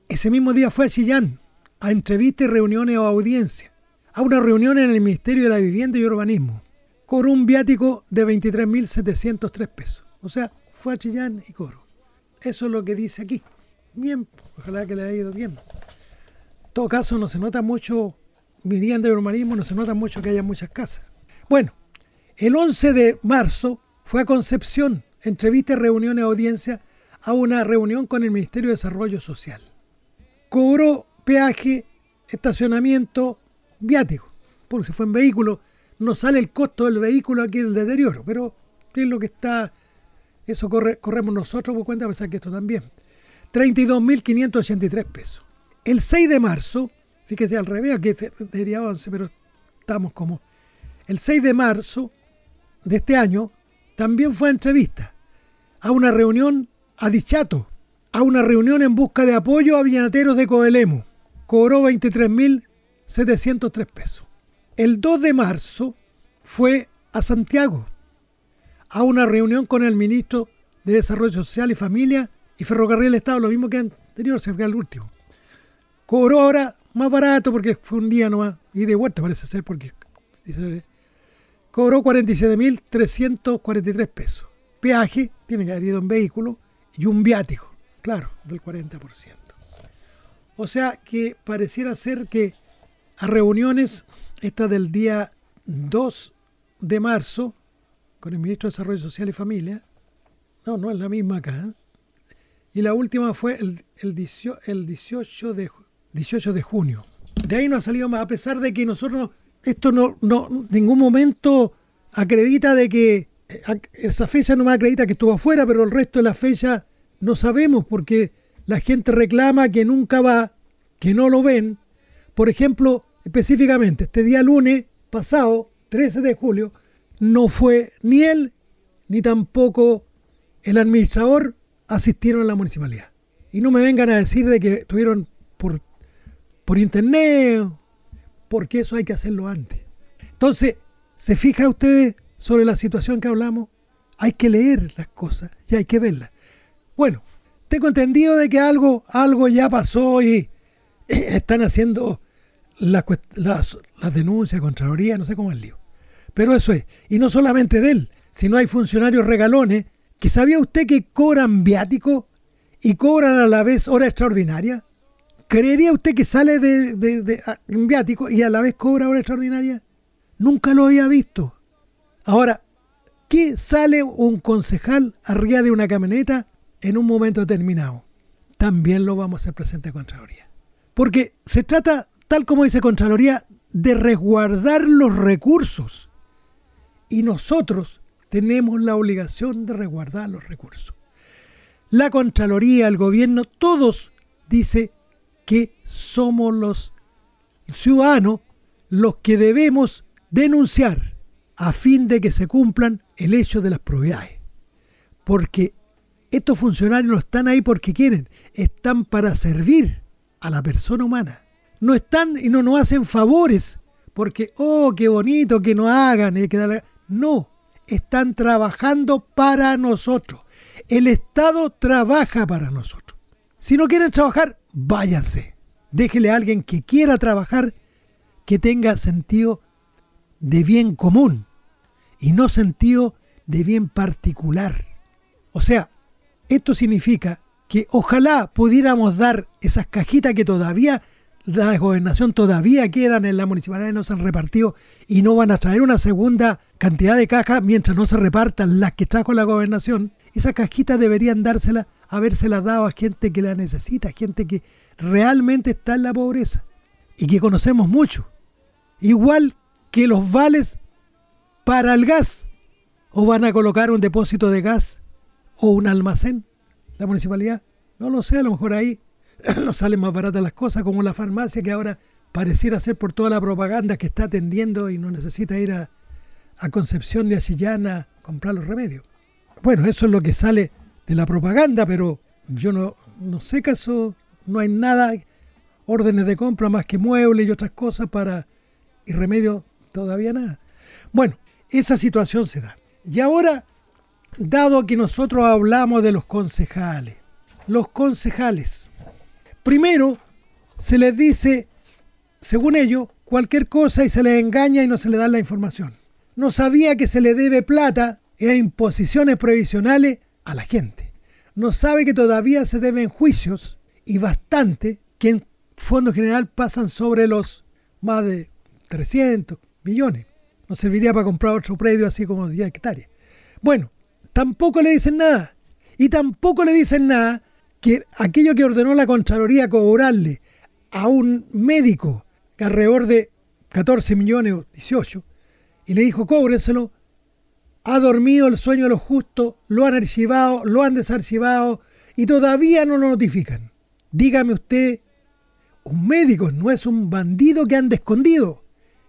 ese mismo día fue a Chillán, a entrevistas reuniones o audiencias a una reunión en el Ministerio de la Vivienda y Urbanismo con un viático de 23.703 pesos. O sea, fue a Chillán y cobró. Eso es lo que dice aquí. Bien, ojalá que le haya ido bien. En todo caso, no se nota mucho, mirían de urbanismo, no se nota mucho que haya muchas casas. Bueno, el 11 de marzo fue a Concepción, entrevista, reunión y audiencia a una reunión con el Ministerio de Desarrollo Social. Cobró peaje, estacionamiento, viático, porque si fue en vehículo, no sale el costo del vehículo aquí el deterioro, pero es lo que está, eso corre, corremos nosotros por cuenta, a pesar que esto también. 32.583 pesos. El 6 de marzo, fíjese al revés, que sería 11, pero estamos como... El 6 de marzo de este año también fue a entrevista a una reunión a Dichato, a una reunión en busca de apoyo a villanateros de Coelemo. Cobró 23.703 pesos. El 2 de marzo fue a Santiago, a una reunión con el ministro de Desarrollo Social y Familia y Ferrocarril Estado, lo mismo que anterior, se fue al último. Cobró ahora más barato porque fue un día nomás, y de vuelta parece ser porque cobró 47.343 pesos. Peaje, tiene que haber ido en vehículo, y un viático, claro, del 40%. O sea que pareciera ser que a reuniones, esta del día 2 de marzo, con el ministro de Desarrollo Social y Familia, no, no es la misma acá, ¿eh? Y la última fue el, el, 18, de, 18 de junio. De ahí no ha salido más, a pesar de que nosotros, esto no, no ningún momento acredita de que eh, esa fecha no me acredita que estuvo afuera, pero el resto de la fecha no sabemos porque la gente reclama que nunca va, que no lo ven. Por ejemplo, específicamente, este día lunes pasado, 13 de julio, no fue ni él ni tampoco el administrador asistieron a la municipalidad. Y no me vengan a decir de que estuvieron por, por internet, porque eso hay que hacerlo antes. Entonces, ¿se fija ustedes sobre la situación que hablamos, hay que leer las cosas y hay que verlas. Bueno, tengo entendido de que algo, algo ya pasó y están haciendo las, las, denuncias, Contraloría, no sé cómo es el lío. Pero eso es. Y no solamente de él, sino hay funcionarios regalones que sabía usted que cobran viático y cobran a la vez hora extraordinaria. ¿Creería usted que sale de, viático y a la vez cobra hora extraordinaria? Nunca lo había visto. Ahora, ¿qué sale un concejal arriba de una camioneta en un momento determinado? También lo vamos a hacer presente a Contraloría. Porque se trata, tal como dice Contraloría, de resguardar los recursos. Y nosotros tenemos la obligación de resguardar los recursos. La Contraloría, el gobierno, todos dice que somos los ciudadanos los que debemos denunciar a fin de que se cumplan el hecho de las probidades. Porque estos funcionarios no están ahí porque quieren, están para servir a la persona humana. No están y no nos hacen favores porque, oh, qué bonito que nos hagan. Y que No, están trabajando para nosotros. El Estado trabaja para nosotros. Si no quieren trabajar, váyanse. Déjele a alguien que quiera trabajar, que tenga sentido de bien común y no sentido de bien particular. O sea, esto significa que ojalá pudiéramos dar esas cajitas que todavía la gobernación todavía quedan en la municipalidad y no se han repartido y no van a traer una segunda cantidad de cajas mientras no se repartan las que trajo la gobernación. Esas cajitas deberían dárselas, habérselas dado a gente que la necesita, gente que realmente está en la pobreza y que conocemos mucho. Igual que los vales para el gas? ¿O van a colocar un depósito de gas o un almacén? La municipalidad, no lo sé, a lo mejor ahí nos salen más baratas las cosas, como la farmacia que ahora pareciera ser por toda la propaganda que está atendiendo y no necesita ir a, Concepción de Asillana a comprar los remedios. Bueno, eso es lo que sale de la propaganda, pero yo no, no sé caso, no hay nada, órdenes de compra más que muebles y otras cosas para, y remedios todavía nada. Bueno, esa situación se da. Y ahora, dado que nosotros hablamos de los concejales, los concejales, primero se les dice, según ellos, cualquier cosa y se les engaña y no se le da la información. No sabía que se le debe plata e imposiciones previsionales a la gente. No sabe que todavía se deben juicios y bastante que en fondo general pasan sobre los más de 300 millones. No serviría para comprar otro predio así como 10 hectáreas. Bueno, tampoco le dicen nada. Y tampoco le dicen nada que aquello que ordenó la Contraloría cobrarle a un médico que alrededor de 14 millones o 18 y le dijo cóbrenselo, ha dormido el sueño de los justos, lo han archivado, lo han desarchivado y todavía no lo notifican. Dígame usted, un médico no es un bandido que anda escondido,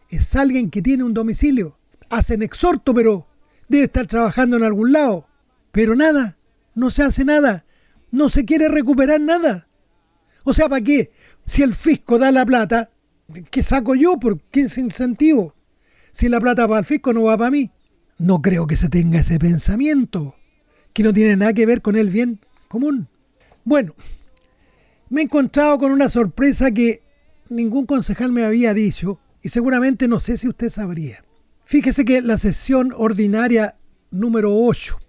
es alguien que tiene un domicilio. Hacen exhorto, pero debe estar trabajando en algún lado. Pero nada, no se hace nada, no se quiere recuperar nada. O sea, ¿para qué? Si el fisco da la plata, ¿qué saco yo? ¿Por qué incentivo? Si la plata va al fisco, no va para mí. No creo que se tenga ese pensamiento, que no tiene nada que ver con el bien común. Bueno, me he encontrado con una sorpresa que ningún concejal me había dicho y seguramente no sé si usted sabría. Fíjese que la sesión ordinaria número 8,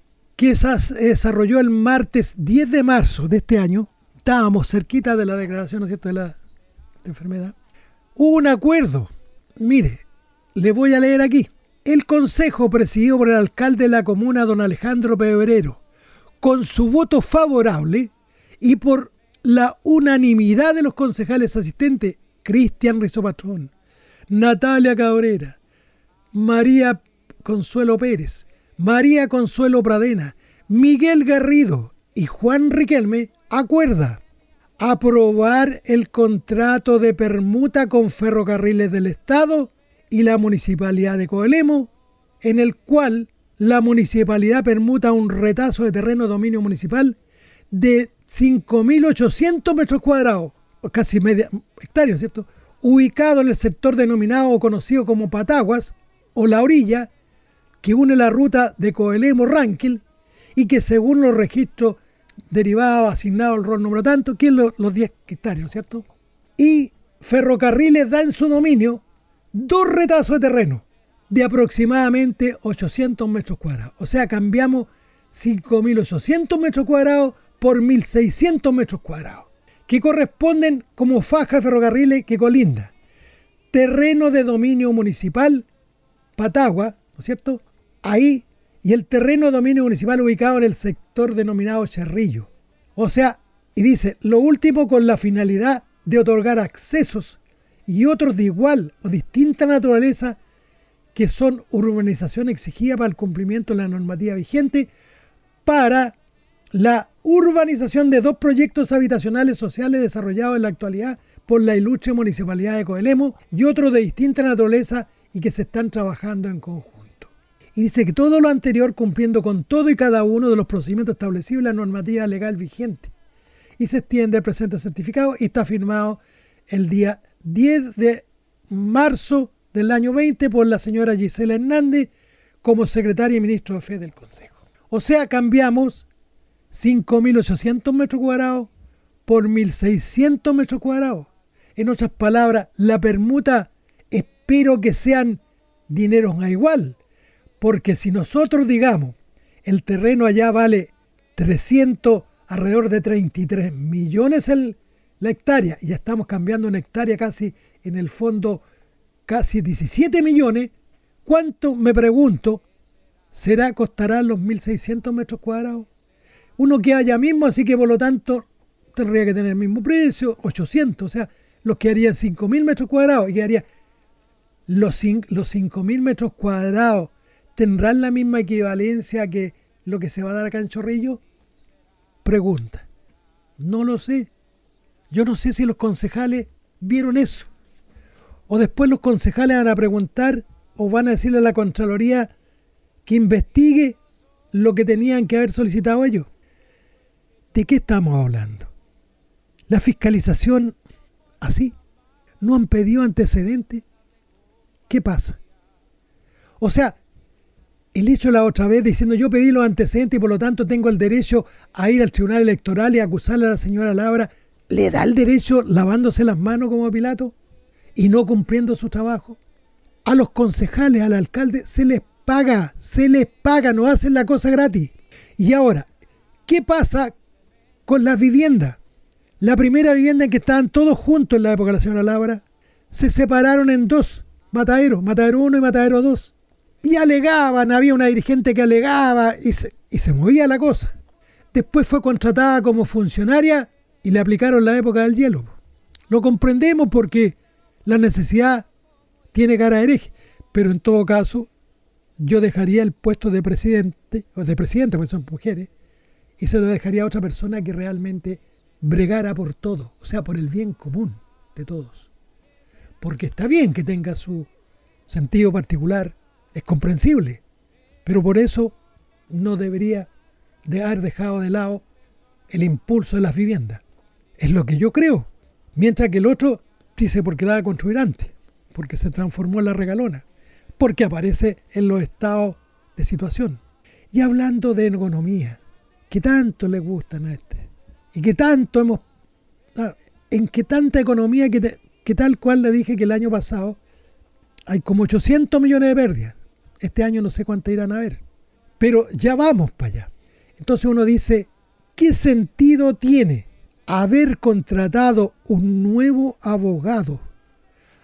que se desarrolló el martes 10 de marzo de este año, estábamos cerquita de la declaración ¿no cierto? De, la, enfermedad, hubo un acuerdo. Mire, le voy a leer aquí. El consejo presidido por el alcalde de la comuna, don Alejandro Pebrero, con su voto favorable y por la unanimidad de los concejales asistentes, Cristian Rizopatrón, Natalia Cabrera, María Consuelo Pérez, María Consuelo Pradena, Miguel Garrido y Juan Riquelme, acuerda aprobar el contrato de permuta con Ferrocarriles del Estado y la Municipalidad de Coelemo, en el cual la municipalidad permuta un retazo de terreno dominio municipal de 5.800 metros cuadrados, casi media hectárea, ¿cierto? Ubicado en el sector denominado o conocido como Pataguas o La Orilla, que une la ruta de Coelemo-Ranquil y que según los registros derivados asignados al rol número tanto, que es los 10 hectáreas, ¿cierto? Y Ferrocarriles da en su dominio dos retazos de terreno de aproximadamente 800 metros cuadrados. O sea, cambiamos 5.800 metros cuadrados por 1.600 metros cuadrados, que corresponden como faja de ferrocarriles que colinda. Terreno de dominio municipal, Patagua, ¿no es cierto? Ahí, y el terreno de dominio municipal ubicado en el sector denominado Cerrillo. O sea, y dice, lo último con la finalidad de otorgar accesos y otros de igual o distinta naturaleza que son urbanización exigida para el cumplimiento de la normativa vigente para la urbanización de dos proyectos habitacionales sociales desarrollados en la actualidad por la ilustre Municipalidad de Coelemo y otros de distinta naturaleza y que se están trabajando en conjunto. Y dice que todo lo anterior cumpliendo con todo y cada uno de los procedimientos establecidos en la normativa legal vigente. Y se extiende el presente certificado y está firmado el día 10 de marzo del año 20 por la señora Gisela Hernández como secretaria y ministro de fe del Consejo. O sea, cambiamos 5.800 metros cuadrados por 1.600 metros cuadrados. En otras palabras, la permuta espero que sean dineros a igual, porque si nosotros digamos, el terreno allá vale 300, alrededor de 33 millones el, la hectárea, y ya estamos cambiando una hectárea casi en el fondo, casi 17 millones, ¿cuánto, me pregunto, será, costarán los 1.600 metros cuadrados? Uno que haya mismo, así que por lo tanto tendría que tener el mismo precio, 800, o sea, los que harían 5.000 metros cuadrados y haría los, los 5.000 metros cuadrados tendrán la misma equivalencia que lo que se va a dar acá en Chorrillo? Pregunta. No lo sé. Yo no sé si los concejales vieron eso. O después los concejales van a preguntar o van a decirle a la Contraloría que investigue lo que tenían que haber solicitado ellos. ¿De qué estamos hablando? La fiscalización, así, no han pedido antecedentes. ¿Qué pasa? O sea, el hecho la otra vez diciendo yo pedí los antecedentes y por lo tanto tengo el derecho a ir al tribunal electoral y acusarle a la señora Labra le da el derecho lavándose las manos como Pilato y no cumpliendo su trabajo. A los concejales, al alcalde, se les paga, se les paga, no hacen la cosa gratis. Y ahora, ¿qué pasa con las viviendas? La primera vivienda en que estaban todos juntos en la época de la señora Laura, se separaron en dos, Matadero, Matadero 1 y Matadero 2. Y alegaban, había una dirigente que alegaba y se, y se movía la cosa. Después fue contratada como funcionaria y le aplicaron la época del hielo. Lo comprendemos porque la necesidad tiene cara de hereje, pero en todo caso yo dejaría el puesto de presidente, o de presidente, porque son mujeres, y se lo dejaría a otra persona que realmente bregara por todo, o sea, por el bien común de todos. Porque está bien que tenga su sentido particular, es comprensible, pero por eso no debería de haber dejado de lado el impulso de las viviendas. Es lo que yo creo. Mientras que el otro dice porque la va a construir antes, porque se transformó en la regalona, porque aparece en los estados de situación. Y hablando de economía, que tanto le gustan a este, y que tanto hemos... Ah, en que tanta economía que, que tal cual le dije que el año pasado hay como 800 millones de pérdidas. Este año no sé cuánto irán a ver. Pero ya vamos para allá. Entonces uno dice, ¿qué sentido tiene haber contratado un nuevo abogado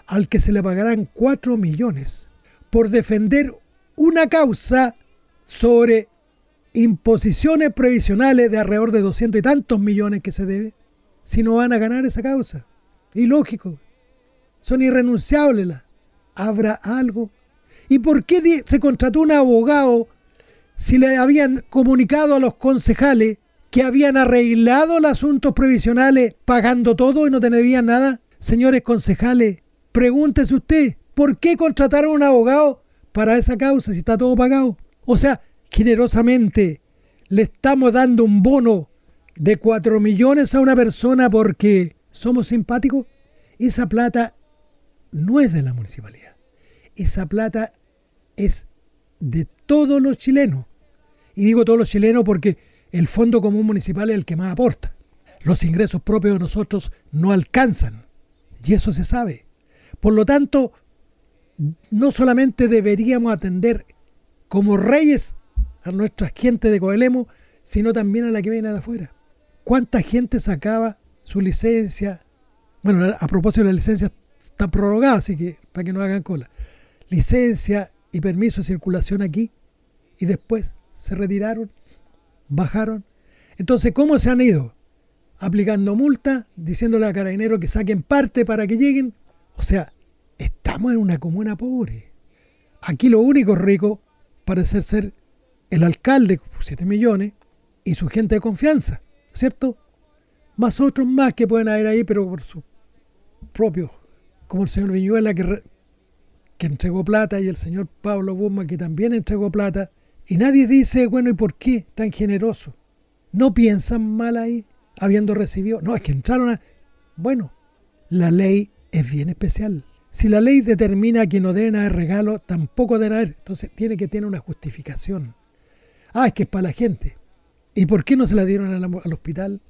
al que se le pagarán 4 millones por defender una causa sobre imposiciones previsionales de alrededor de 200 y tantos millones que se debe, si no van a ganar esa causa? Ilógico. Son irrenunciables. ¿Habrá algo? ¿Y por qué se contrató un abogado si le habían comunicado a los concejales que habían arreglado los asuntos previsionales pagando todo y no tenían nada? Señores concejales, pregúntese usted, ¿por qué contrataron un abogado para esa causa si está todo pagado? O sea, generosamente le estamos dando un bono de 4 millones a una persona porque somos simpáticos. Esa plata no es de la municipalidad. Esa plata es de todos los chilenos. Y digo todos los chilenos porque el Fondo Común Municipal es el que más aporta. Los ingresos propios de nosotros no alcanzan. Y eso se sabe. Por lo tanto, no solamente deberíamos atender como reyes a nuestra gente de Coelemo, sino también a la que viene de afuera. ¿Cuánta gente sacaba su licencia? Bueno, a propósito de la licencia está prorrogada, así que para que no hagan cola. Licencia y permiso de circulación aquí y después se retiraron, bajaron. Entonces, ¿cómo se han ido? Aplicando multa, diciéndole a carabineros que saquen parte para que lleguen. O sea, estamos en una comuna pobre. Aquí lo único rico parece ser el alcalde, 7 millones, y su gente de confianza, ¿cierto? Más otros más que pueden haber ahí, pero por su propio, como el señor Viñuela que, que entregó plata y el señor Pablo Buma que también entregó plata. Y nadie dice, bueno, ¿y por qué tan generoso? ¿No piensan mal ahí, habiendo recibido? No, es que entraron a... Bueno, la ley es bien especial. Si la ley determina que no deben haber regalo, tampoco deben haber. Entonces tiene que tener una justificación. Ah, es que es para la gente. ¿Y por qué no se la dieron al, hospital?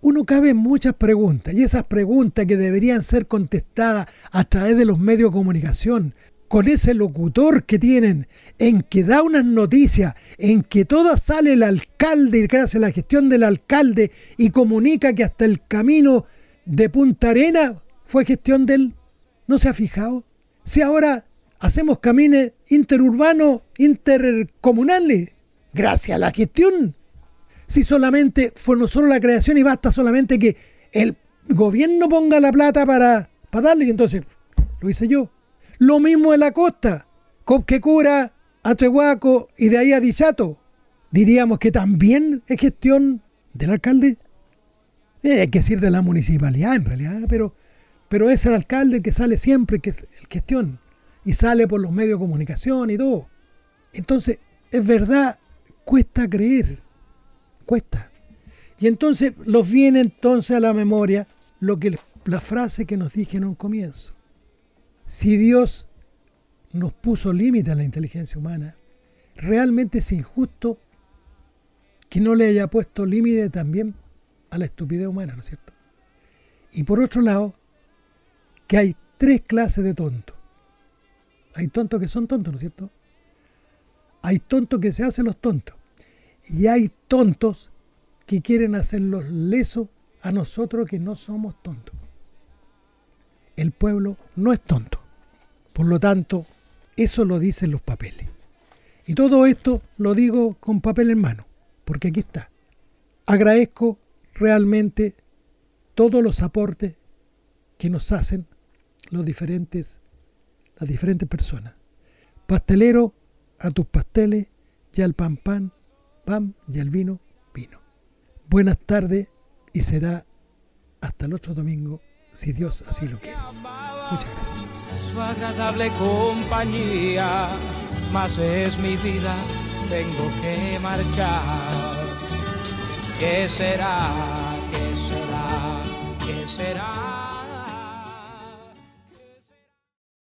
Uno cabe muchas preguntas y esas preguntas que deberían ser contestadas a través de los medios de comunicación, con ese locutor que tienen, en que da unas noticias, en que toda sale el alcalde y gracias a la gestión del alcalde y comunica que hasta el camino de Punta Arena fue gestión del ¿No se ha fijado? Si ahora hacemos caminos interurbanos, intercomunales, gracias a la gestión. Si solamente fue no solo la creación y basta solamente que el gobierno ponga la plata para, para darle, entonces lo hice yo. Lo mismo en la costa, que cura a Trehuaco y de ahí a Dichato. Diríamos que también es gestión del alcalde. Eh, hay que decir de la municipalidad en realidad, pero pero es el alcalde que sale siempre, que es el gestión, y sale por los medios de comunicación y todo. Entonces, es verdad, cuesta creer, cuesta. Y entonces los viene entonces a la memoria lo que la frase que nos dije en un comienzo. Si Dios nos puso límite a la inteligencia humana, realmente es injusto que no le haya puesto límite también a la estupidez humana, ¿no es cierto? Y por otro lado, que hay tres clases de tontos. Hay tontos que son tontos, ¿no es cierto? Hay tontos que se hacen los tontos. Y hay tontos que quieren hacerlos lesos a nosotros que no somos tontos. El pueblo no es tonto. Por lo tanto, eso lo dicen los papeles. Y todo esto lo digo con papel en mano, porque aquí está. Agradezco realmente todos los aportes que nos hacen los diferentes, las diferentes personas. Pastelero, a tus pasteles, y al pan pan, pan, y al vino, vino. Buenas tardes y será hasta el otro domingo, si Dios así lo quiere. Muchas gracias. Su agradable compañía, más es mi vida, tengo que marchar. ¿Qué será? ¿Qué será? ¿Qué será?